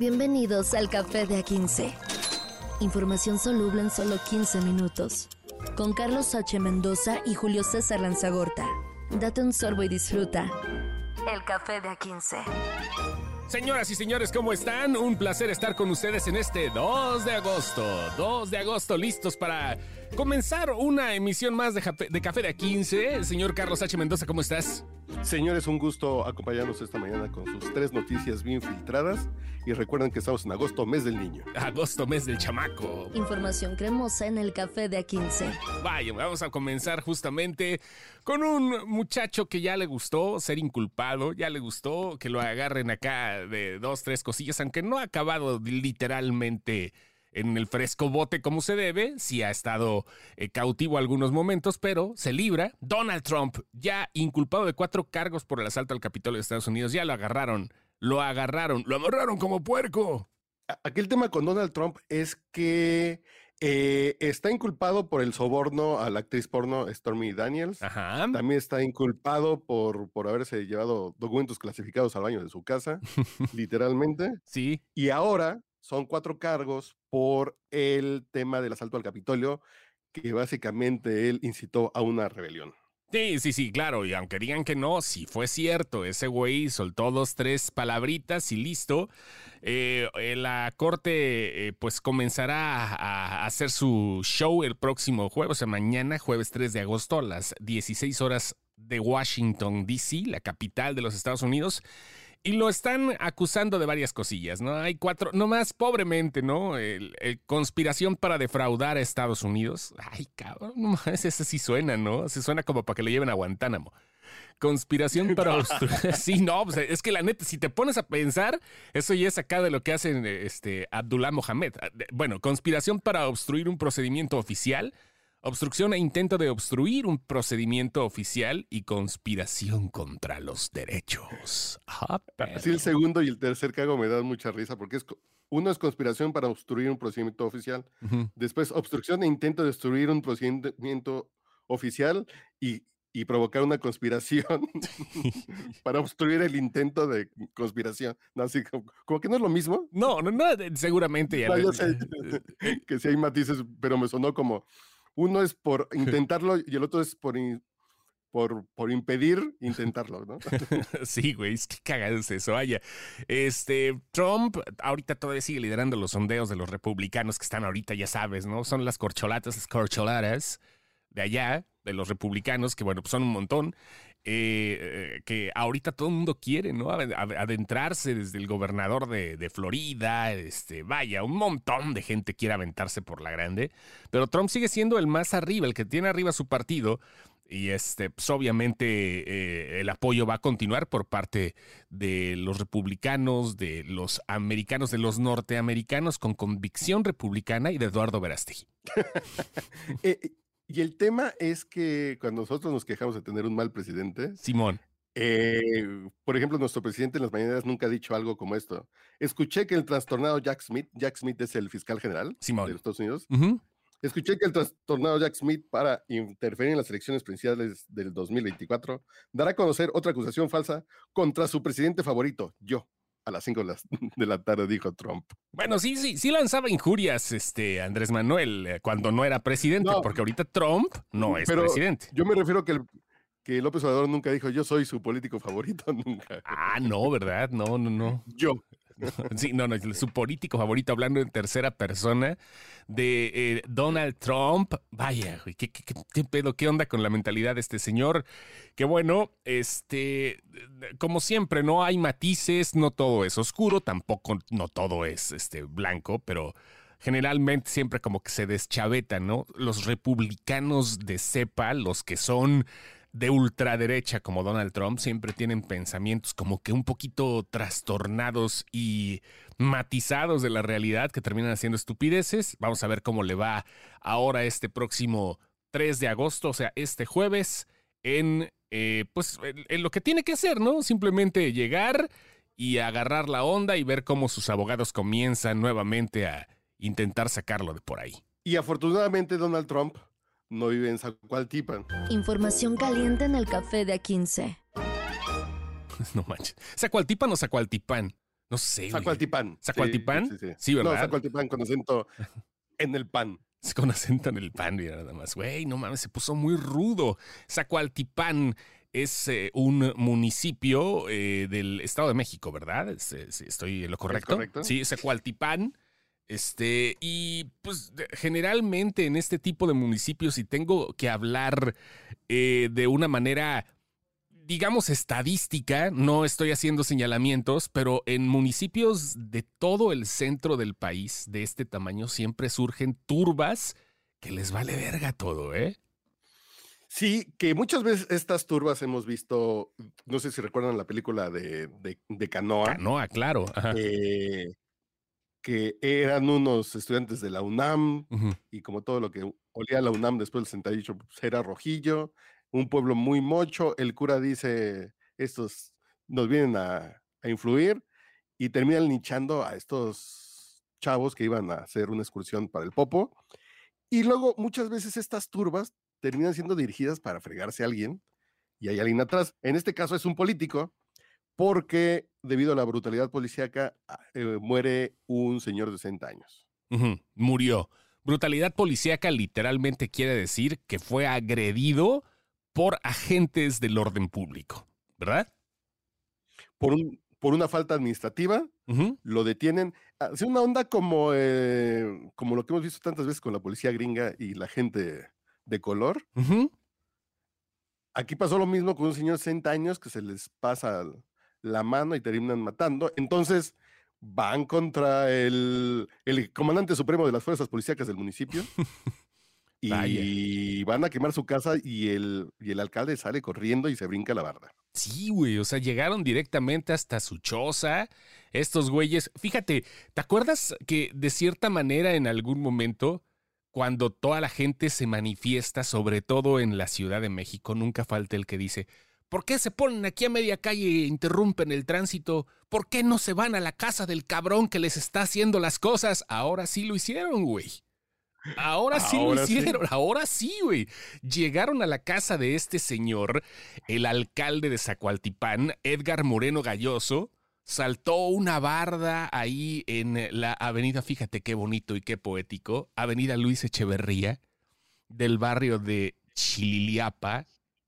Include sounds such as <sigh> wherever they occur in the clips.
Bienvenidos al Café de A15. Información soluble en solo 15 minutos. Con Carlos H. Mendoza y Julio César Lanzagorta. Date un sorbo y disfruta. El Café de A15. Señoras y señores, ¿cómo están? Un placer estar con ustedes en este 2 de agosto. 2 de agosto, listos para comenzar una emisión más de, de Café de A15. Señor Carlos H. Mendoza, ¿cómo estás? Señores, un gusto acompañarnos esta mañana con sus tres noticias bien filtradas. Y recuerden que estamos en agosto, mes del niño. Agosto, mes del chamaco. Información cremosa en el café de A15. Vaya, vamos a comenzar justamente con un muchacho que ya le gustó ser inculpado, ya le gustó que lo agarren acá de dos, tres cosillas, aunque no ha acabado literalmente en el fresco bote como se debe, sí ha estado eh, cautivo algunos momentos, pero se libra. Donald Trump, ya inculpado de cuatro cargos por el asalto al Capitolio de Estados Unidos, ya lo agarraron, lo agarraron, lo amarraron como puerco. Aquí el tema con Donald Trump es que eh, está inculpado por el soborno a la actriz porno Stormy Daniels. Ajá. También está inculpado por, por haberse llevado documentos clasificados al baño de su casa, <laughs> literalmente. Sí. Y ahora son cuatro cargos por el tema del asalto al Capitolio, que básicamente él incitó a una rebelión. Sí, sí, sí, claro, y aunque digan que no, si fue cierto, ese güey soltó dos, tres palabritas y listo. Eh, eh, la corte eh, pues comenzará a, hacer su show el próximo jueves, o sea, mañana, jueves 3 de agosto, a las 16 horas de Washington, D.C., la capital de los Estados Unidos. Y lo están acusando de varias cosillas, ¿no? Hay cuatro, nomás pobremente, ¿no? El, conspiración para defraudar a Estados Unidos. Ay, cabrón, nomás ese sí suena, ¿no? Se suena como para que lo lleven a Guantánamo. Conspiración <laughs> para obstruir. <laughs> sí, no, pues, es que la neta, si te pones a pensar, eso ya es acá de lo que hacen este, Abdullah Mohamed. Bueno, conspiración para obstruir un procedimiento oficial obstrucción e intento de obstruir un procedimiento oficial y conspiración contra los derechos. Así el segundo y el tercer cago me dan mucha risa porque es uno es conspiración para obstruir un procedimiento oficial, después obstrucción e intento de obstruir un procedimiento oficial y, provocar una conspiración <laughs> <laughs> para obstruir el intento de conspiración. No, así como, que no es lo mismo. No, no, no seguramente. <laughs> que si hay matices, pero me sonó como uno es por <laughs> intentarlo y el otro es por, por, por impedir intentarlo, ¿no? <laughs> sí, güey, es que cagado es eso. Vaya, este, Trump ahorita todavía sigue liderando los sondeos de los republicanos que están ahorita, ya sabes, ¿no? Son las corcholatas, las corcholatas de allá, de los republicanos, que bueno, pues son un montón. Eh, que ahorita todo el mundo quiere, ¿no? Adentrarse desde el gobernador de, Florida, este, vaya, un montón de gente quiere aventarse por la grande, pero Trump sigue siendo el más arriba, el que tiene arriba su partido. Y este, pues obviamente eh, el apoyo va a continuar por parte de los republicanos, de los americanos, de los norteamericanos con convicción republicana y de Eduardo Verástegui. <laughs> eh, y el tema es que cuando nosotros nos quejamos de tener un mal presidente, Simón. Eh, por ejemplo, nuestro presidente en las mañaneras nunca ha dicho algo como esto. Escuché que el trastornado Jack Smith, Jack Smith es el fiscal general de los Estados Unidos, escuché que el trastornado Jack Smith para interferir en las elecciones presidenciales del 2024 dará a conocer otra acusación falsa contra su presidente favorito, yo a las 5 <laughs> de la tarde, dijo Trump. Bueno, sí, sí, sí lanzaba injurias este Andrés Manuel eh, cuando no era presidente, porque ahorita Trump no es presidente. Yo me refiero que, que López Obrador nunca dijo yo soy su político favorito, <laughs> nunca. Ah, no, ¿verdad? No, no, no. Yo. <laughs> Sí, no, no, su político favorito, hablando en tercera persona, de eh, Donald Trump. Vaya, ¿qué, qué, pedo? ¿Qué onda con la mentalidad de este señor? Que bueno, este, como siempre, no hay matices, no todo es oscuro, tampoco no todo es este, blanco, pero generalmente siempre como que se deschaveta, ¿no? Los republicanos de cepa, los que son de ultraderecha como Donald Trump siempre tienen pensamientos como que un poquito trastornados y matizados de la realidad que terminan haciendo estupideces. Vamos a ver cómo le va ahora este próximo 3 de agosto, o sea, este jueves, en, eh, pues, en lo que tiene que hacer, ¿no? Simplemente llegar y agarrar la onda y ver cómo sus abogados comienzan nuevamente a intentar sacarlo de por ahí. Y afortunadamente Donald Trump no vive en Zacualtipan. Información caliente en el café de A15. <laughs> No manches. ¿Zacualtipan o Zacualtipan? No sé. Zacualtipán. ¿Zacualtipán? Sí, sí, ¿verdad? No, Zacualtipán con acento <laughs> en el pan. Con acento en el pan, mira nada más. Güey, no mames, se puso muy rudo. Zacualtipán es eh, un municipio eh, del Estado de México, ¿verdad? ¿Estoy en lo correcto? correcto? Sí, Zacualtipán. Este, y pues generalmente en este tipo de municipios, si tengo que hablar eh, de una manera, digamos, estadística, no estoy haciendo señalamientos, pero en municipios de todo el centro del país de este tamaño siempre surgen turbas que les vale verga todo, ¿eh? Sí, que muchas veces estas turbas hemos visto, no sé si recuerdan la película de, de, Canoa. Canoa, claro. Eh, que eran unos estudiantes de la UNAM y como todo lo que olía la UNAM después del 68 pues, era rojillo, un pueblo muy mocho, el cura dice, estos nos vienen a, influir y terminan linchando a estos chavos que iban a hacer una excursión para el Popo. Y luego muchas veces estas turbas terminan siendo dirigidas para fregarse a alguien y hay alguien atrás. En este caso es un político porque debido a la brutalidad policíaca ah, eh, muere un señor de 60 años. Murió. Brutalidad policíaca literalmente quiere decir que fue agredido por agentes del orden público, ¿verdad? Por, un, por una falta administrativa, lo detienen. Hace una onda como, eh, como lo que hemos visto tantas veces con la policía gringa y la gente de color. Aquí pasó lo mismo con un señor de 60 años que se les pasa la mano y terminan matando. Entonces van contra el, el comandante supremo de las fuerzas policíacas del municipio. <laughs> y van a quemar su casa y el, y el alcalde sale corriendo y se brinca la barda. Sí, güey, o sea, llegaron directamente hasta su choza. Estos güeyes, fíjate, ¿te acuerdas que de cierta manera en algún momento, cuando toda la gente se manifiesta, sobre todo en la Ciudad de México, nunca falta el que dice, ¿Por qué se ponen aquí a media calle e interrumpen el tránsito? ¿Por qué no se van a la casa del cabrón que les está haciendo las cosas? Ahora sí lo hicieron, güey. Ahora sí lo hicieron, <laughs> ahora sí, güey. Llegaron a la casa de este señor, el alcalde de Zacualtipán, Edgar Moreno Galloso, saltó una barda ahí en la avenida, fíjate qué bonito y qué poético, avenida Luis Echeverría, del barrio de Chililiapa,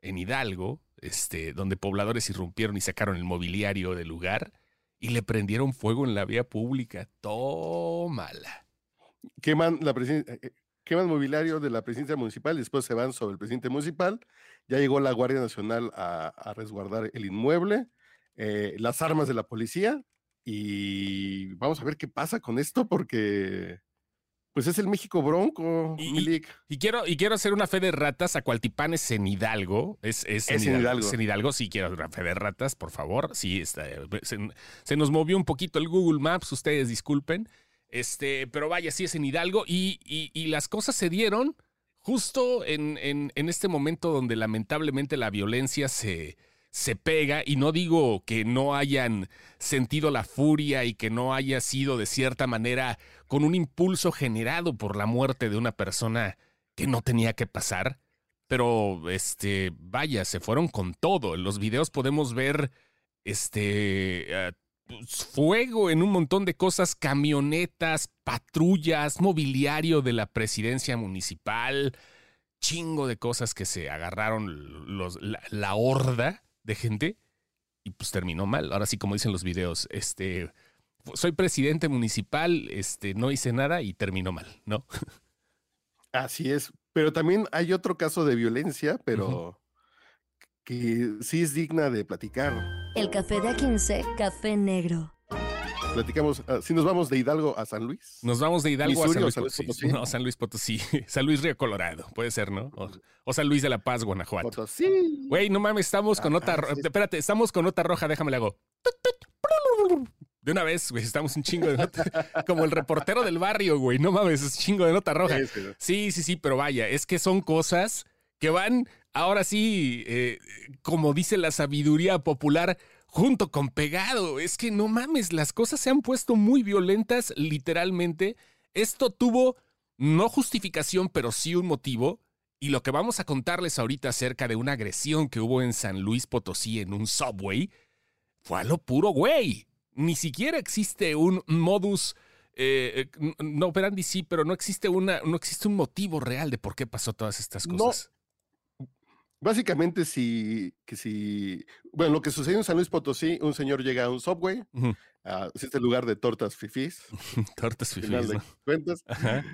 en Hidalgo, este, donde pobladores irrumpieron y sacaron el mobiliario del lugar y le prendieron fuego en la vía pública. Tómala. Queman, la eh, eh, queman mobiliario de la presidencia municipal y después se van sobre el presidente municipal. Ya llegó la Guardia Nacional a, resguardar el inmueble, eh, las armas de la policía y vamos a ver qué pasa con esto porque pues es el México Bronco, y, y, quiero, y quiero hacer una fe de ratas. a Cualtipán es en Hidalgo. Es, es, en, Hidalgo. Es en Hidalgo. Sí, quiero una fe de ratas, por favor. Sí, está, se, nos movió un poquito el Google Maps, ustedes disculpen. Este, pero vaya, sí es en Hidalgo. Y, y las cosas se dieron justo en, en, en este momento donde lamentablemente la violencia se, se pega y no digo que no hayan sentido la furia y que no haya sido de cierta manera con un impulso generado por la muerte de una persona que no tenía que pasar, pero este, vaya, se fueron con todo. En los videos podemos ver este eh, pues, fuego en un montón de cosas, camionetas, patrullas, mobiliario de la presidencia municipal, chingo de cosas que se agarraron los, la horda de gente y pues terminó mal. Ahora sí, como dicen los videos, este, soy presidente municipal, este, no hice nada y terminó mal, ¿no? <laughs> Así es, pero también hay otro caso de violencia, pero que sí es digna de platicar. El café de A15, café negro platicamos, ah, si nos vamos de Hidalgo a San Luis. Nos vamos de Hidalgo a San Luis, Potosí. No, San Luis Potosí. <laughs> San Luis Río Colorado, puede ser, ¿no? O, San Luis de la Paz, Guanajuato. Potosí. Güey, no mames, estamos con nota roja. Espérate, estamos con nota roja, déjame le hago. De una vez, güey, estamos un chingo de nota. <laughs> Como el reportero del barrio, güey. No mames, es chingo de nota roja. Sí, sí, sí, pero vaya, es que son cosas que van, ahora sí, eh, como dice la sabiduría popular, junto con pegado. Es que no mames, las cosas se han puesto muy violentas literalmente. Esto tuvo no justificación, pero sí un motivo. Y lo que vamos a contarles ahorita acerca de una agresión que hubo en San Luis Potosí en un subway fue a lo puro güey. Ni siquiera existe un modus eh, no operandi sí, pero no existe una, no existe un motivo real de por qué pasó todas estas cosas. Básicamente, si, que si, bueno, lo que sucedió en San Luis Potosí, un señor llega a un subway, a este lugar de tortas fifís. <laughs> tortas fifís. cuentas,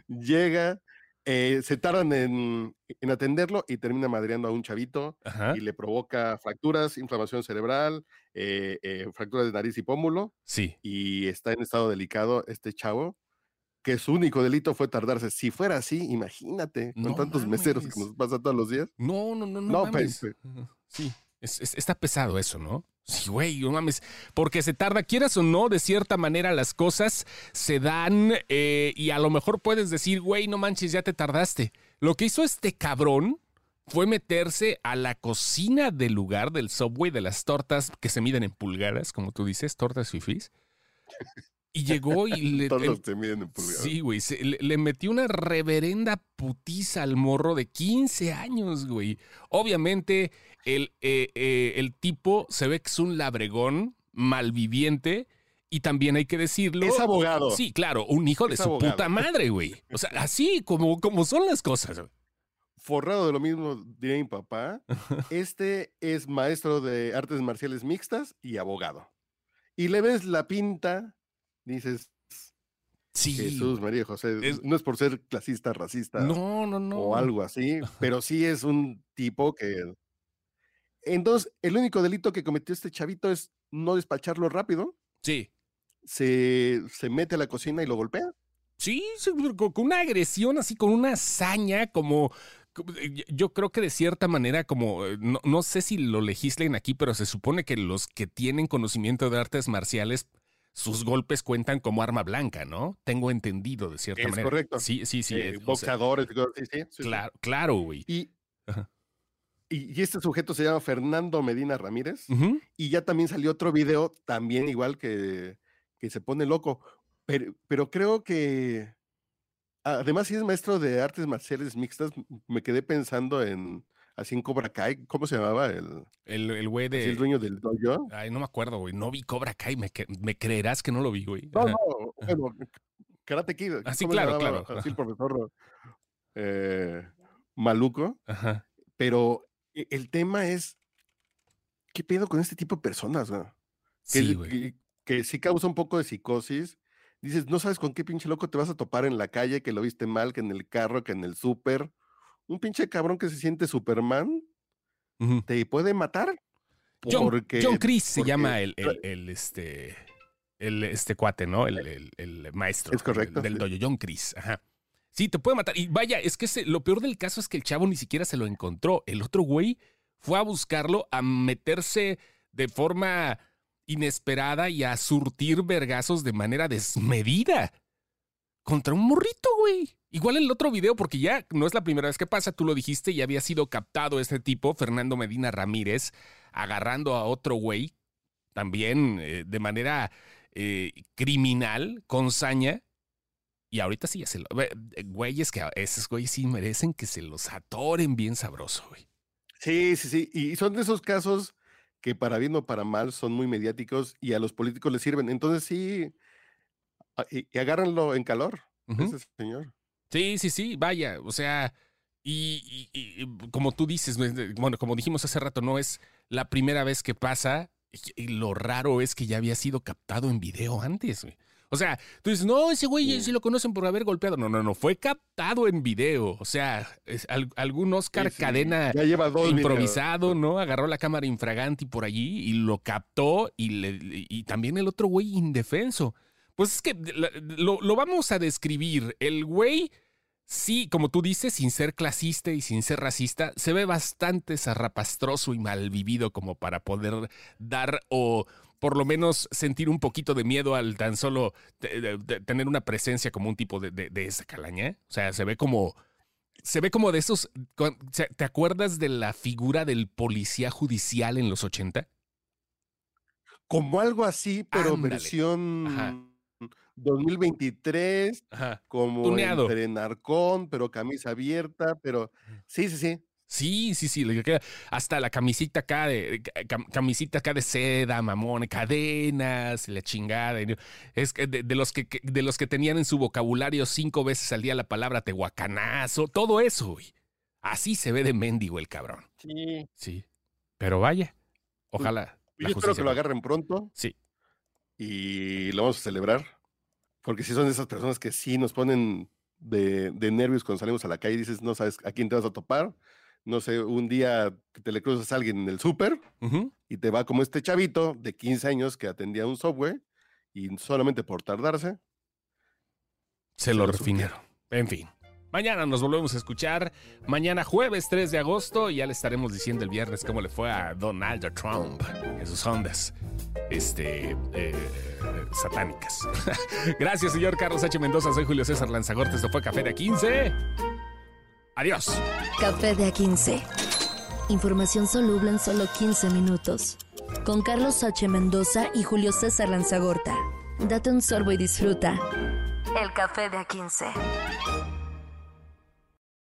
llega, eh, se tardan en, atenderlo y termina madreando a un chavito y le provoca fracturas, inflamación cerebral, eh, eh, fracturas de nariz y pómulo. Sí. Y está en estado delicado este chavo, que su único delito fue tardarse. Si fuera así, imagínate, con tantos meseros que nos pasa todos los días. No, no, no, no. no Sí, está pesado eso, ¿no? Sí, güey, no mames. Porque se tarda, quieras o no, de cierta manera las cosas se dan eh, y a lo mejor puedes decir, güey, no manches, ya te tardaste. Lo que hizo este cabrón fue meterse a la cocina del lugar del subway de las tortas que se miden en pulgadas, como tú dices, tortas fifís. Y llegó y le. Todos se miden en pulgadas. Sí, güey. le, metió una reverenda putiza al morro de 15 años, güey. Obviamente, el, eh, eh, el tipo se ve que es un labregón malviviente. Y también hay que decirlo. Es abogado. Sí, claro, un hijo de su puta madre, güey. O sea, así como, como son las cosas. Forrado de lo mismo, diría mi papá. <laughs> Este es maestro de artes marciales mixtas y abogado. Y le ves la pinta, dices, Sí. Jesús, María José. no es por ser clasista, racista. No, no, no. O algo así, <laughs> pero sí es un tipo que entonces, el único delito que cometió este chavito es no despacharlo rápido. Sí. Se, mete a la cocina y lo golpea. Sí, con una agresión así, con una hazaña, como, yo creo que de cierta manera, como, eh, no, sé si lo legislen aquí, pero se supone que los que tienen conocimiento de artes marciales, sus golpes cuentan como arma blanca, ¿no? Tengo entendido de cierta manera. Es correcto. Sí, sí, sí. Eh, boxeadores, sí, sí, Claro, claro, güey. Y, y, este sujeto se llama Fernando Medina Ramírez. Y ya también salió otro video, también igual que, que se pone loco. Pero, pero creo que, además, si es maestro de artes marciales mixtas, me quedé pensando en, así en Cobra Kai, ¿cómo se llamaba? El, el, güey de... el dueño del dojo. Ay, no me acuerdo, güey. No vi Cobra Kai, me, me creerás que no lo vi, güey. No, no, bueno, Karate Kid. Así, ah, claro, claro. Así el profesor eh, Maluco. Ajá. Pero e, el tema es, ¿qué pedo con este tipo de personas? Que, sí, que, sí causa un poco de psicosis. Dices, no sabes con qué pinche loco te vas a topar en la calle, que lo viste mal, que en el carro, que en el súper. Un pinche cabrón que se siente Superman te puede matar. Porque, John, Chris se llama el, el, este, el este cuate, ¿no? El, el maestro. Es correcto. Del, dojo, John Chris. Ajá. Sí, te puede matar. Y vaya, es que lo peor del caso es que el chavo ni siquiera se lo encontró. El otro güey fue a buscarlo, a meterse de forma inesperada y a surtir vergazos de manera desmedida. Contra un morrito, güey. Igual el otro video, porque ya no es la primera vez que pasa, tú lo dijiste, ya había sido captado este tipo, Fernando Medina Ramírez, agarrando a otro güey, también eh, de manera eh, criminal, con saña, y ahorita sí ya se lo. Güeyes que esos güeyes sí merecen que se los atoren bien sabroso, güey. Sí, sí, sí. Y son de esos casos que para bien o para mal son muy mediáticos y a los políticos les sirven. Entonces sí, y, agárrenlo en calor, ese señor. Sí, sí, sí, vaya, o sea, y, y, como tú dices, bueno, como dijimos hace rato, no es la primera vez que pasa, y lo raro es que ya había sido captado en video antes, güey. O sea, tú dices, no, ese güey sí lo conocen por haber golpeado. No, no, no, fue captado en video. O sea, es, algún Oscar Cadena improvisado, ¿no? Agarró la cámara infraganti por allí y lo captó y, le, y también el otro güey indefenso. Pues es que lo, lo vamos a describir. El güey sí, como tú dices, sin ser clasista y sin ser racista, se ve bastante zarrapastroso y mal vivido como para poder dar o por lo menos sentir un poquito de miedo al tan solo tener una presencia como un tipo de, esa calaña. O sea, se ve como. Se ve como de esos. ¿Te acuerdas de la figura del policía judicial en los 80? Como algo así, pero versión 2023, como entre narcón, pero camisa abierta, pero sí, sí, sí. Sí, sí, sí, hasta la camisita acá de camisita acá de seda, mamón, cadenas, la chingada. Es de, de, los que, de los que tenían en su vocabulario cinco veces al día la palabra tehuacanazo, todo eso, güey. Así se ve de mendigo el cabrón. Sí. Sí. Pero vaya, pues, ojalá. yo espero que lo agarren pronto. Sí. Y lo vamos a celebrar. Porque si son esas personas que sí nos ponen de, de nervios cuando salimos a la calle y dices, no sabes a quién te vas a topar no sé, un día te le cruzas a alguien en el súper y te va como este chavito de 15 años que atendía un software y solamente por tardarse. Se, lo, refinaron. En fin. Mañana nos volvemos a escuchar. Mañana jueves 3 de agosto. Y ya le estaremos diciendo el viernes cómo le fue a Donald Trump en sus ondas este, eh, satánicas. <laughs> Gracias, señor Carlos H. Mendoza. Soy Julio César Lanzagorte. Esto fue Café de 15. Adiós. Café de A15. Información soluble en solo 15 minutos. Con Carlos H. Mendoza y Julio César Lanzagorta. Date un sorbo y disfruta. El café de A15.